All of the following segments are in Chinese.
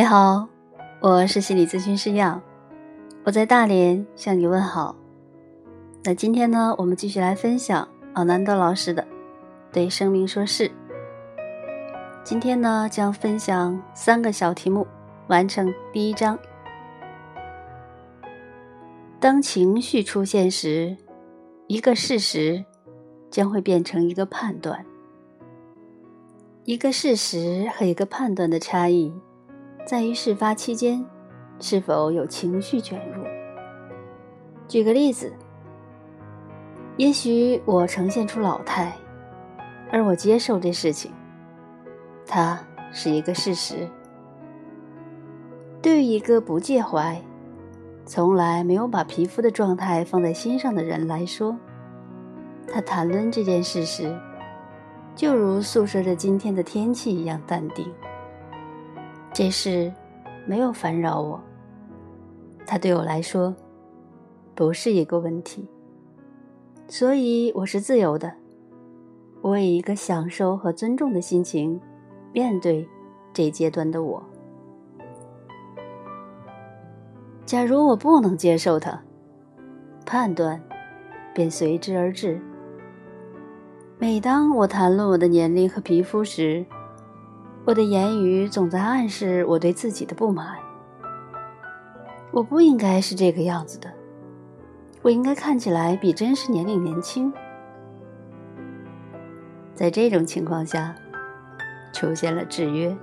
你好，我是心理咨询师耀，我在大连向你问好。那今天呢，我们继续来分享奥南多老师的《对生命说是》。今天呢，将分享三个小题目，完成第一章。当情绪出现时，一个事实将会变成一个判断。一个事实和一个判断的差异。在于事发期间是否有情绪卷入。举个例子，也许我呈现出老态，而我接受这事情，它是一个事实。对于一个不介怀、从来没有把皮肤的状态放在心上的人来说，他谈论这件事时，就如诉说着今天的天气一样淡定。这事没有烦扰我，它对我来说不是一个问题，所以我是自由的。我以一个享受和尊重的心情面对这阶段的我。假如我不能接受它，判断便随之而至。每当我谈论我的年龄和皮肤时，我的言语总在暗示我对自己的不满。我不应该是这个样子的，我应该看起来比真实年龄年轻。在这种情况下，出现了制约，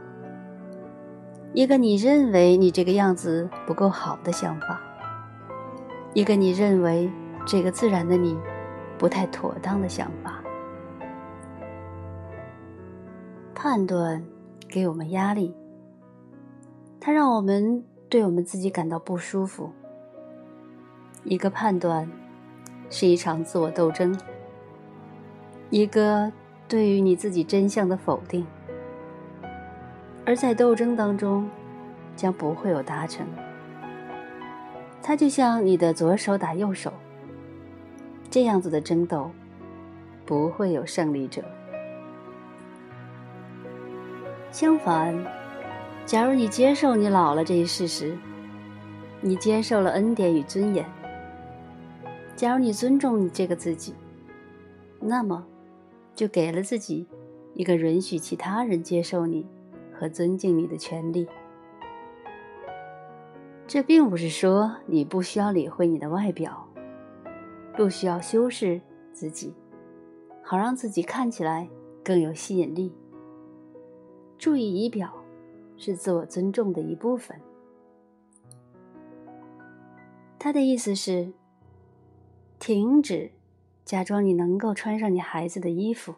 一个你认为你这个样子不够好的想法，一个你认为这个自然的你不太妥当的想法，判断。给我们压力，它让我们对我们自己感到不舒服。一个判断是一场自我斗争，一个对于你自己真相的否定，而在斗争当中将不会有达成。它就像你的左手打右手，这样子的争斗不会有胜利者。相反，假如你接受你老了这一事实，你接受了恩典与尊严。假如你尊重你这个自己，那么就给了自己一个允许其他人接受你和尊敬你的权利。这并不是说你不需要理会你的外表，不需要修饰自己，好让自己看起来更有吸引力。注意仪表是自我尊重的一部分。他的意思是：停止假装你能够穿上你孩子的衣服，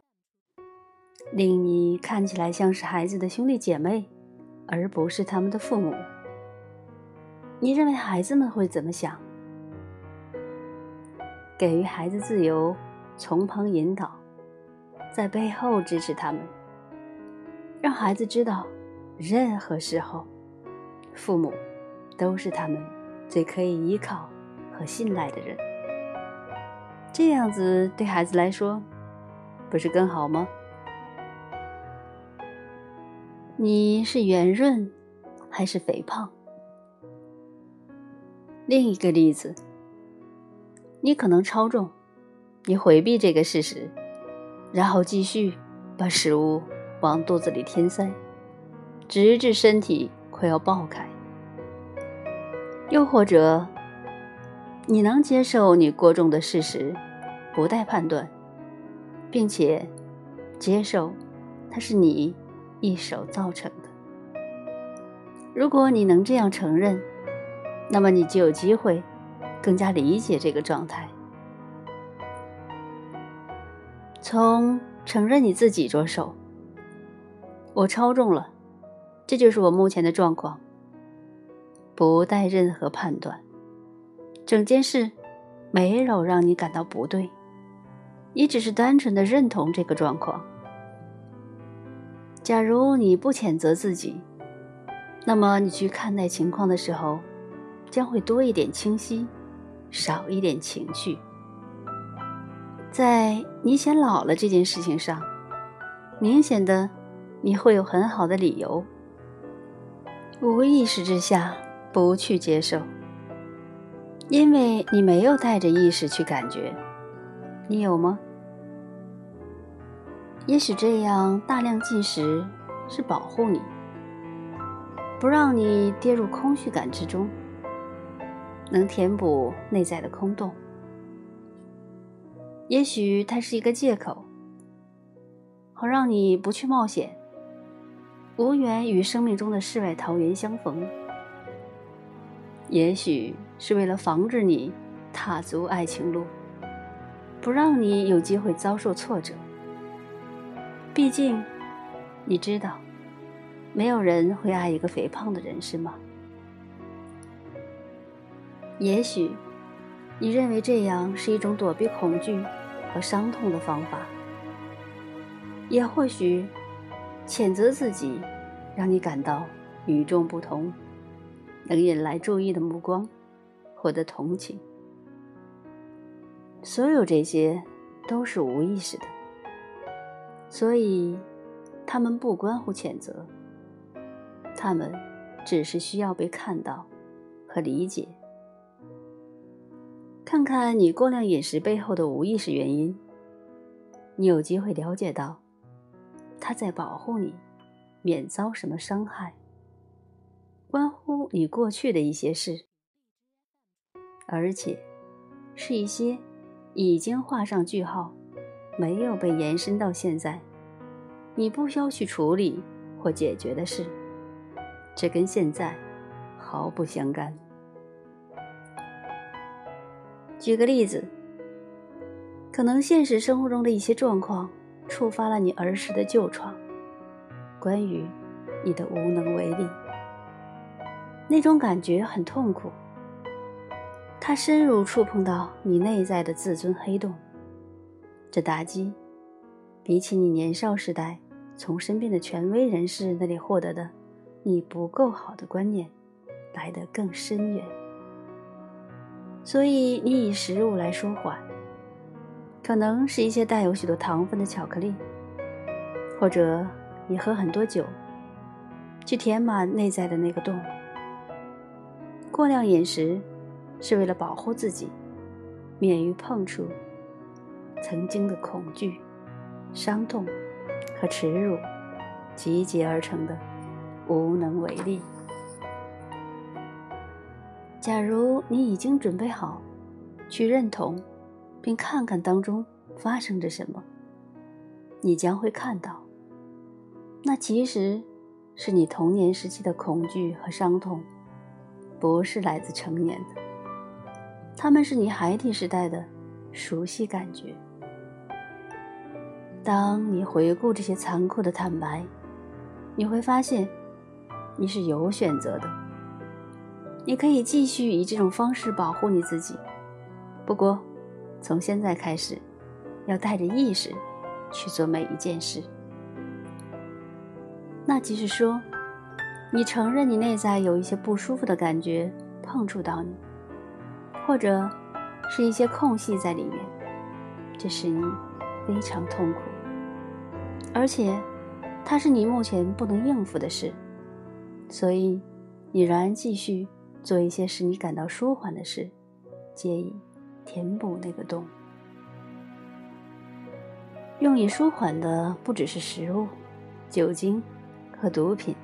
令你看起来像是孩子的兄弟姐妹，而不是他们的父母。你认为孩子们会怎么想？给予孩子自由，从旁引导，在背后支持他们。让孩子知道，任何时候，父母都是他们最可以依靠和信赖的人。这样子对孩子来说，不是更好吗？你是圆润还是肥胖？另一个例子，你可能超重，你回避这个事实，然后继续把食物。往肚子里填塞，直至身体快要爆开。又或者，你能接受你过重的事实，不带判断，并且接受它是你一手造成的。如果你能这样承认，那么你就有机会更加理解这个状态。从承认你自己着手。我超重了，这就是我目前的状况。不带任何判断，整件事没有让你感到不对，你只是单纯的认同这个状况。假如你不谴责自己，那么你去看待情况的时候，将会多一点清晰，少一点情绪。在你显老了这件事情上，明显的。你会有很好的理由，无意识之下不去接受，因为你没有带着意识去感觉，你有吗？也许这样大量进食是保护你，不让你跌入空虚感之中，能填补内在的空洞。也许它是一个借口，好让你不去冒险，无缘与生命中的世外桃源相逢。也许是为了防止你踏足爱情路，不让你有机会遭受挫折。毕竟，你知道，没有人会爱一个肥胖的人，是吗？也许，你认为这样是一种躲避恐惧和伤痛的方法；也或许，谴责自己，让你感到与众不同，能引来注意的目光，获得同情。所有这些都是无意识的。所以，他们不关乎谴责，他们只是需要被看到和理解。看看你过量饮食背后的无意识原因，你有机会了解到，他在保护你，免遭什么伤害，关乎你过去的一些事，而且是一些已经画上句号。没有被延伸到现在，你不需要去处理或解决的事，这跟现在毫不相干。举个例子，可能现实生活中的一些状况触发了你儿时的旧创，关于你的无能为力，那种感觉很痛苦，它深入触碰到你内在的自尊黑洞。这打击，比起你年少时代从身边的权威人士那里获得的“你不够好”的观念，来得更深远。所以，你以食物来舒缓，可能是一些带有许多糖分的巧克力，或者你喝很多酒，去填满内在的那个洞。过量饮食是为了保护自己，免于碰触。曾经的恐惧、伤痛和耻辱集结而成的无能为力。假如你已经准备好去认同，并看看当中发生着什么，你将会看到，那其实是你童年时期的恐惧和伤痛，不是来自成年的，他们是你孩提时代的熟悉感觉。当你回顾这些残酷的坦白，你会发现，你是有选择的。你可以继续以这种方式保护你自己，不过，从现在开始，要带着意识去做每一件事。那即是说，你承认你内在有一些不舒服的感觉碰触到你，或者是一些空隙在里面，这使你非常痛苦。而且，它是你目前不能应付的事，所以你仍然继续做一些使你感到舒缓的事，借以填补那个洞。用以舒缓的不只是食物、酒精和毒品，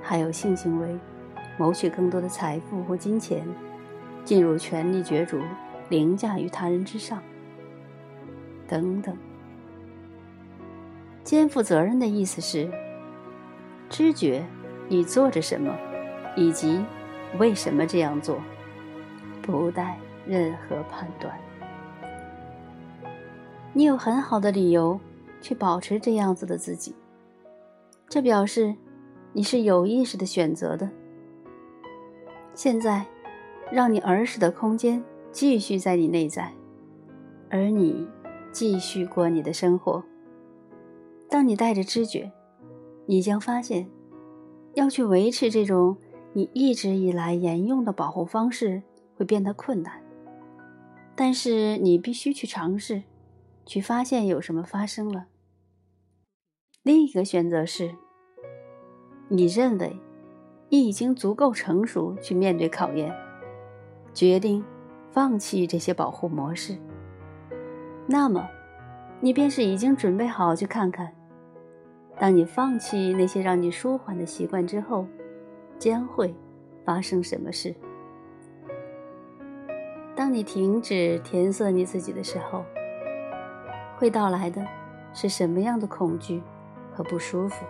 还有性行为、谋取更多的财富或金钱、进入权力角逐、凌驾于他人之上等等。肩负责任的意思是，知觉你做着什么，以及为什么这样做，不带任何判断。你有很好的理由去保持这样子的自己，这表示你是有意识的选择的。现在，让你儿时的空间继续在你内在，而你继续过你的生活。当你带着知觉，你将发现，要去维持这种你一直以来沿用的保护方式会变得困难。但是你必须去尝试，去发现有什么发生了。另一个选择是，你认为你已经足够成熟去面对考验，决定放弃这些保护模式，那么，你便是已经准备好去看看，当你放弃那些让你舒缓的习惯之后，将会发生什么事。当你停止填色你自己的时候，会到来的是什么样的恐惧和不舒服？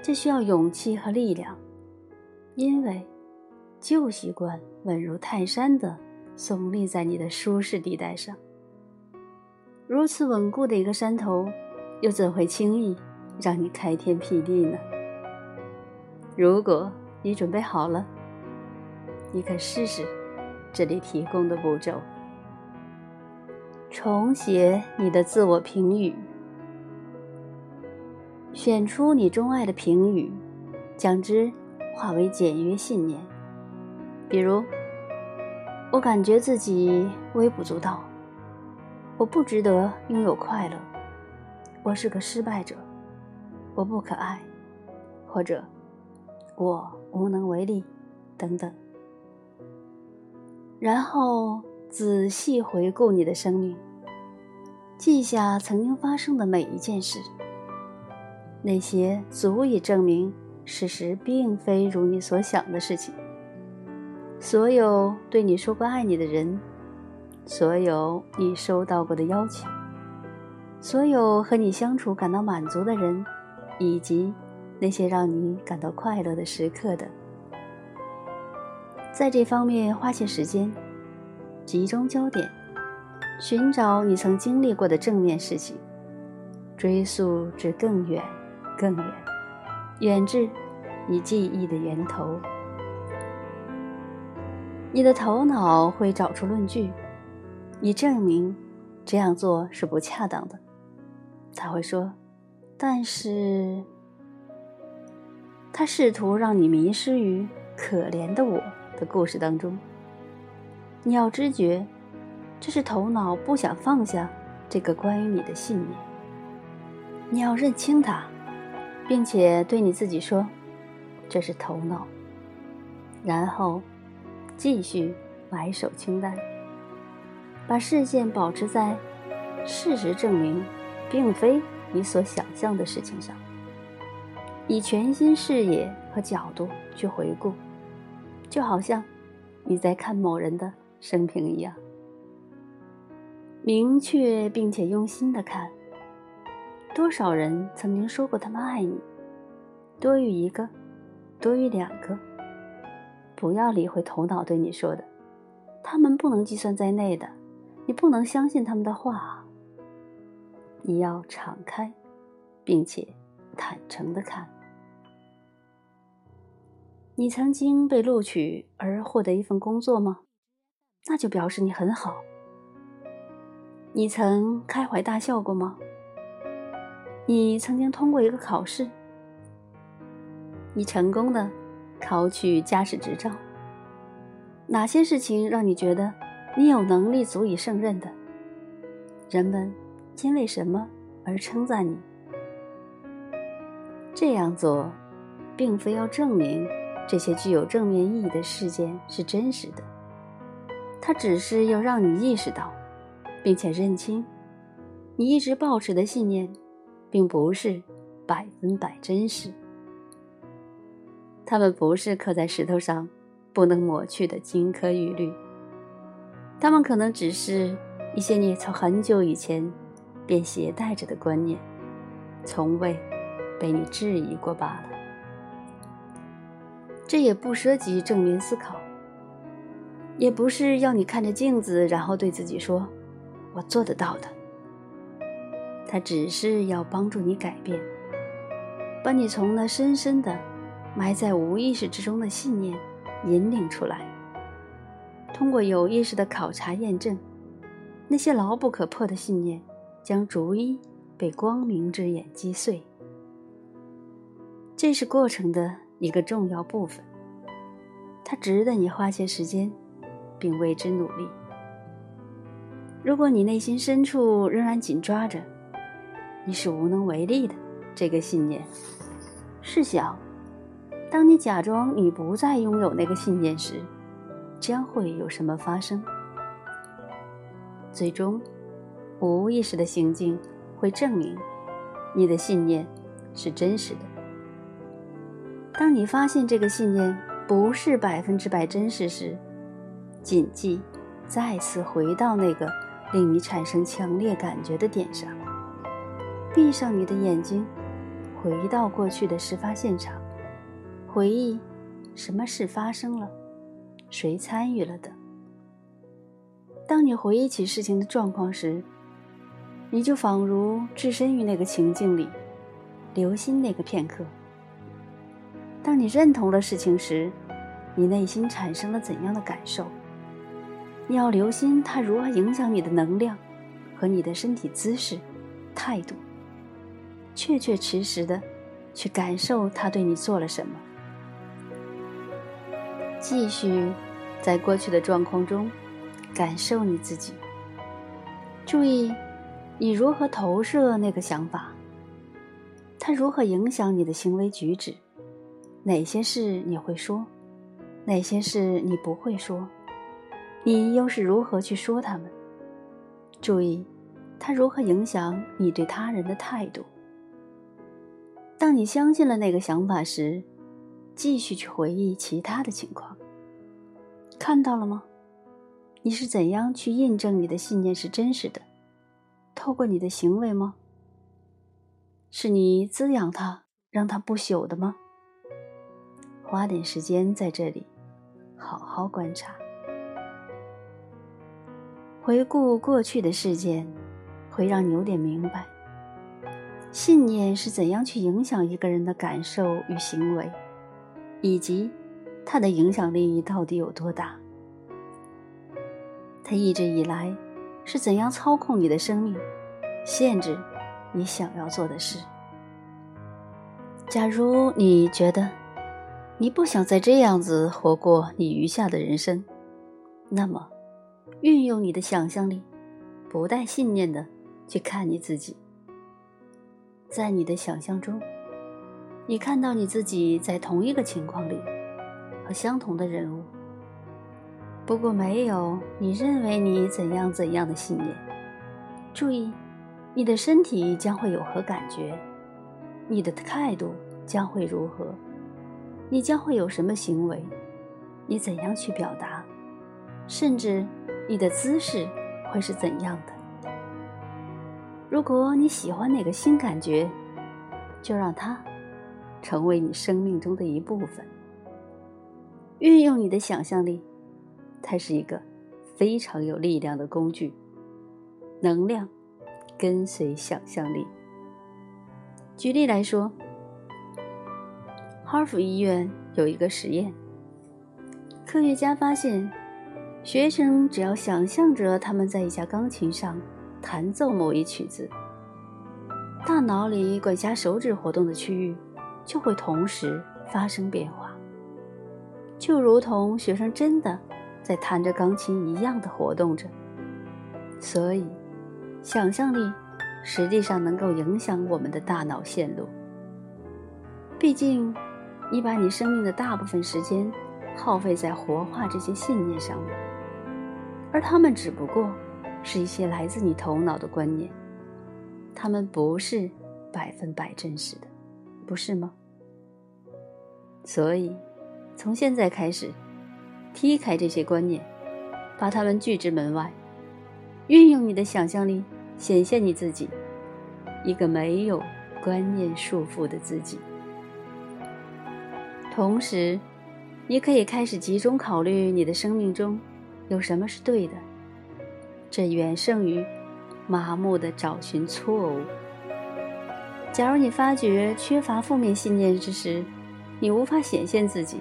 这需要勇气和力量，因为旧习惯稳如泰山的耸立在你的舒适地带上。如此稳固的一个山头，又怎会轻易让你开天辟地呢？如果你准备好了，你可试试这里提供的步骤：重写你的自我评语。选出你钟爱的评语，将之化为简约信念。比如，我感觉自己微不足道，我不值得拥有快乐，我是个失败者，我不可爱，或者我无能为力，等等。然后仔细回顾你的生命，记下曾经发生的每一件事。那些足以证明事实并非如你所想的事情。所有对你说过爱你的人，所有你收到过的邀请，所有和你相处感到满足的人，以及那些让你感到快乐的时刻的，在这方面花些时间，集中焦点，寻找你曾经历过的正面事情，追溯至更远。更远，远至你记忆的源头。你的头脑会找出论据，以证明这样做是不恰当的。他会说：“但是，他试图让你迷失于可怜的我的故事当中。你要知觉，这是头脑不想放下这个关于你的信念。你要认清它。”并且对你自己说：“这是头脑。”然后继续埋首清单，把视线保持在事实证明并非你所想象的事情上，以全新视野和角度去回顾，就好像你在看某人的生平一样，明确并且用心的看。多少人曾经说过他们爱你？多于一个，多于两个。不要理会头脑对你说的，他们不能计算在内的。你不能相信他们的话。你要敞开，并且坦诚的看。你曾经被录取而获得一份工作吗？那就表示你很好。你曾开怀大笑过吗？你曾经通过一个考试，你成功的考取驾驶执照。哪些事情让你觉得你有能力足以胜任的？人们因为什么而称赞你？这样做，并非要证明这些具有正面意义的事件是真实的，它只是要让你意识到，并且认清你一直保持的信念。并不是百分百真实，它们不是刻在石头上不能抹去的金科玉律，它们可能只是一些你从很久以前便携带着的观念，从未被你质疑过罢了。这也不涉及正面思考，也不是要你看着镜子然后对自己说：“我做得到的。”他只是要帮助你改变，把你从那深深的埋在无意识之中的信念引领出来。通过有意识的考察验证，那些牢不可破的信念将逐一被光明之眼击碎。这是过程的一个重要部分，它值得你花些时间，并为之努力。如果你内心深处仍然紧抓着，你是无能为力的，这个信念。试想，当你假装你不再拥有那个信念时，将会有什么发生？最终，无意识的行径会证明你的信念是真实的。当你发现这个信念不是百分之百真实时，谨记再次回到那个令你产生强烈感觉的点上，闭上你的眼睛，回到过去的事发现场。回忆，什么事发生了，谁参与了的。当你回忆起事情的状况时，你就仿如置身于那个情境里，留心那个片刻。当你认同了事情时，你内心产生了怎样的感受？你要留心它如何影响你的能量和你的身体姿势、态度，确确实实的去感受它对你做了什么。继续在过去的状况中感受你自己，注意你如何投射那个想法，它如何影响你的行为举止，哪些事你会说，哪些事你不会说，你又是如何去说他们？注意它如何影响你对他人的态度。当你相信了那个想法时。继续去回忆其他的情况，看到了吗？你是怎样去印证你的信念是真实的？透过你的行为吗？是你滋养它，让它不朽的吗？花点时间在这里，好好观察，回顾过去的事件，会让你有点明白，信念是怎样去影响一个人的感受与行为。以及它的影响力到底有多大？它一直以来是怎样操控你的生命，限制你想要做的事？假如你觉得你不想再这样子活过你余下的人生，那么运用你的想象力，不带信念的去看你自己，在你的想象中。你看到你自己在同一个情况里，和相同的人物，不过没有你认为你怎样怎样的信念。注意，你的身体将会有何感觉？你的态度将会如何？你将会有什么行为？你怎样去表达？甚至你的姿势会是怎样的？如果你喜欢哪个新感觉，就让它。成为你生命中的一部分。运用你的想象力，它是一个非常有力量的工具。能量跟随想象力。举例来说，哈佛医院有一个实验，科学家发现，学生只要想象着他们在一架钢琴上弹奏某一曲子，大脑里管辖手指活动的区域。就会同时发生变化，就如同学生真的在弹着钢琴一样的活动着。所以，想象力实际上能够影响我们的大脑线路。毕竟，你把你生命的大部分时间耗费在活化这些信念上面，而他们只不过是一些来自你头脑的观念，他们不是百分百真实的。不是吗？所以，从现在开始，踢开这些观念，把它们拒之门外，运用你的想象力，显现你自己，一个没有观念束缚的自己。同时，你可以开始集中考虑你的生命中有什么是对的，这远胜于麻木的找寻错误。假如你发觉缺乏负面信念之时，你无法显现自己，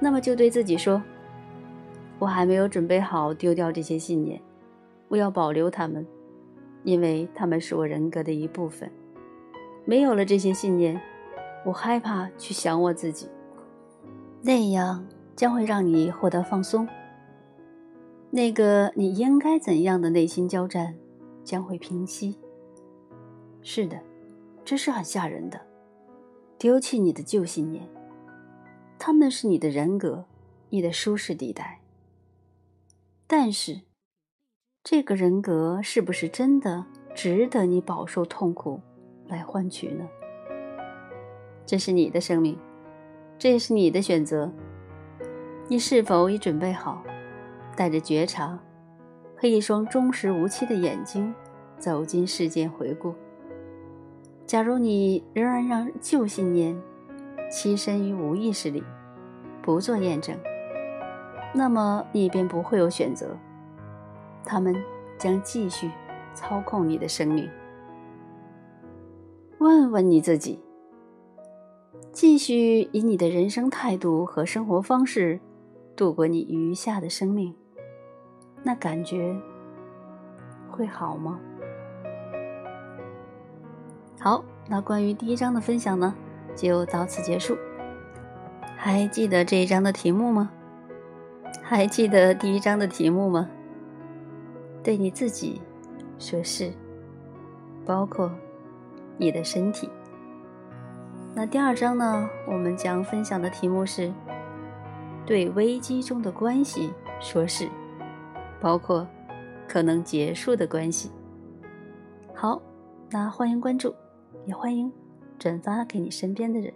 那么就对自己说：“我还没有准备好丢掉这些信念，我要保留它们，因为它们是我人格的一部分。没有了这些信念，我害怕去想我自己，那样将会让你获得放松。那个你应该怎样的内心交战将会平息。是的。”这是很吓人的。丢弃你的旧信念，他们是你的人格，你的舒适地带。但是，这个人格是不是真的值得你饱受痛苦来换取呢？这是你的生命，这也是你的选择。你是否已准备好，带着觉察和一双忠实无欺的眼睛走进世间回顾？假如你仍然让旧信念栖身于无意识里，不做验证，那么你便不会有选择，他们将继续操控你的生命。问问你自己：继续以你的人生态度和生活方式度过你余下的生命，那感觉会好吗？好，那关于第一章的分享呢，就到此结束。还记得这一章的题目吗？还记得第一章的题目吗？对你自己说是，包括你的身体。那第二章呢，我们将分享的题目是对危机中的关系说是，包括可能结束的关系。好，那欢迎关注。也欢迎转发给你身边的人。